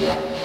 Yeah.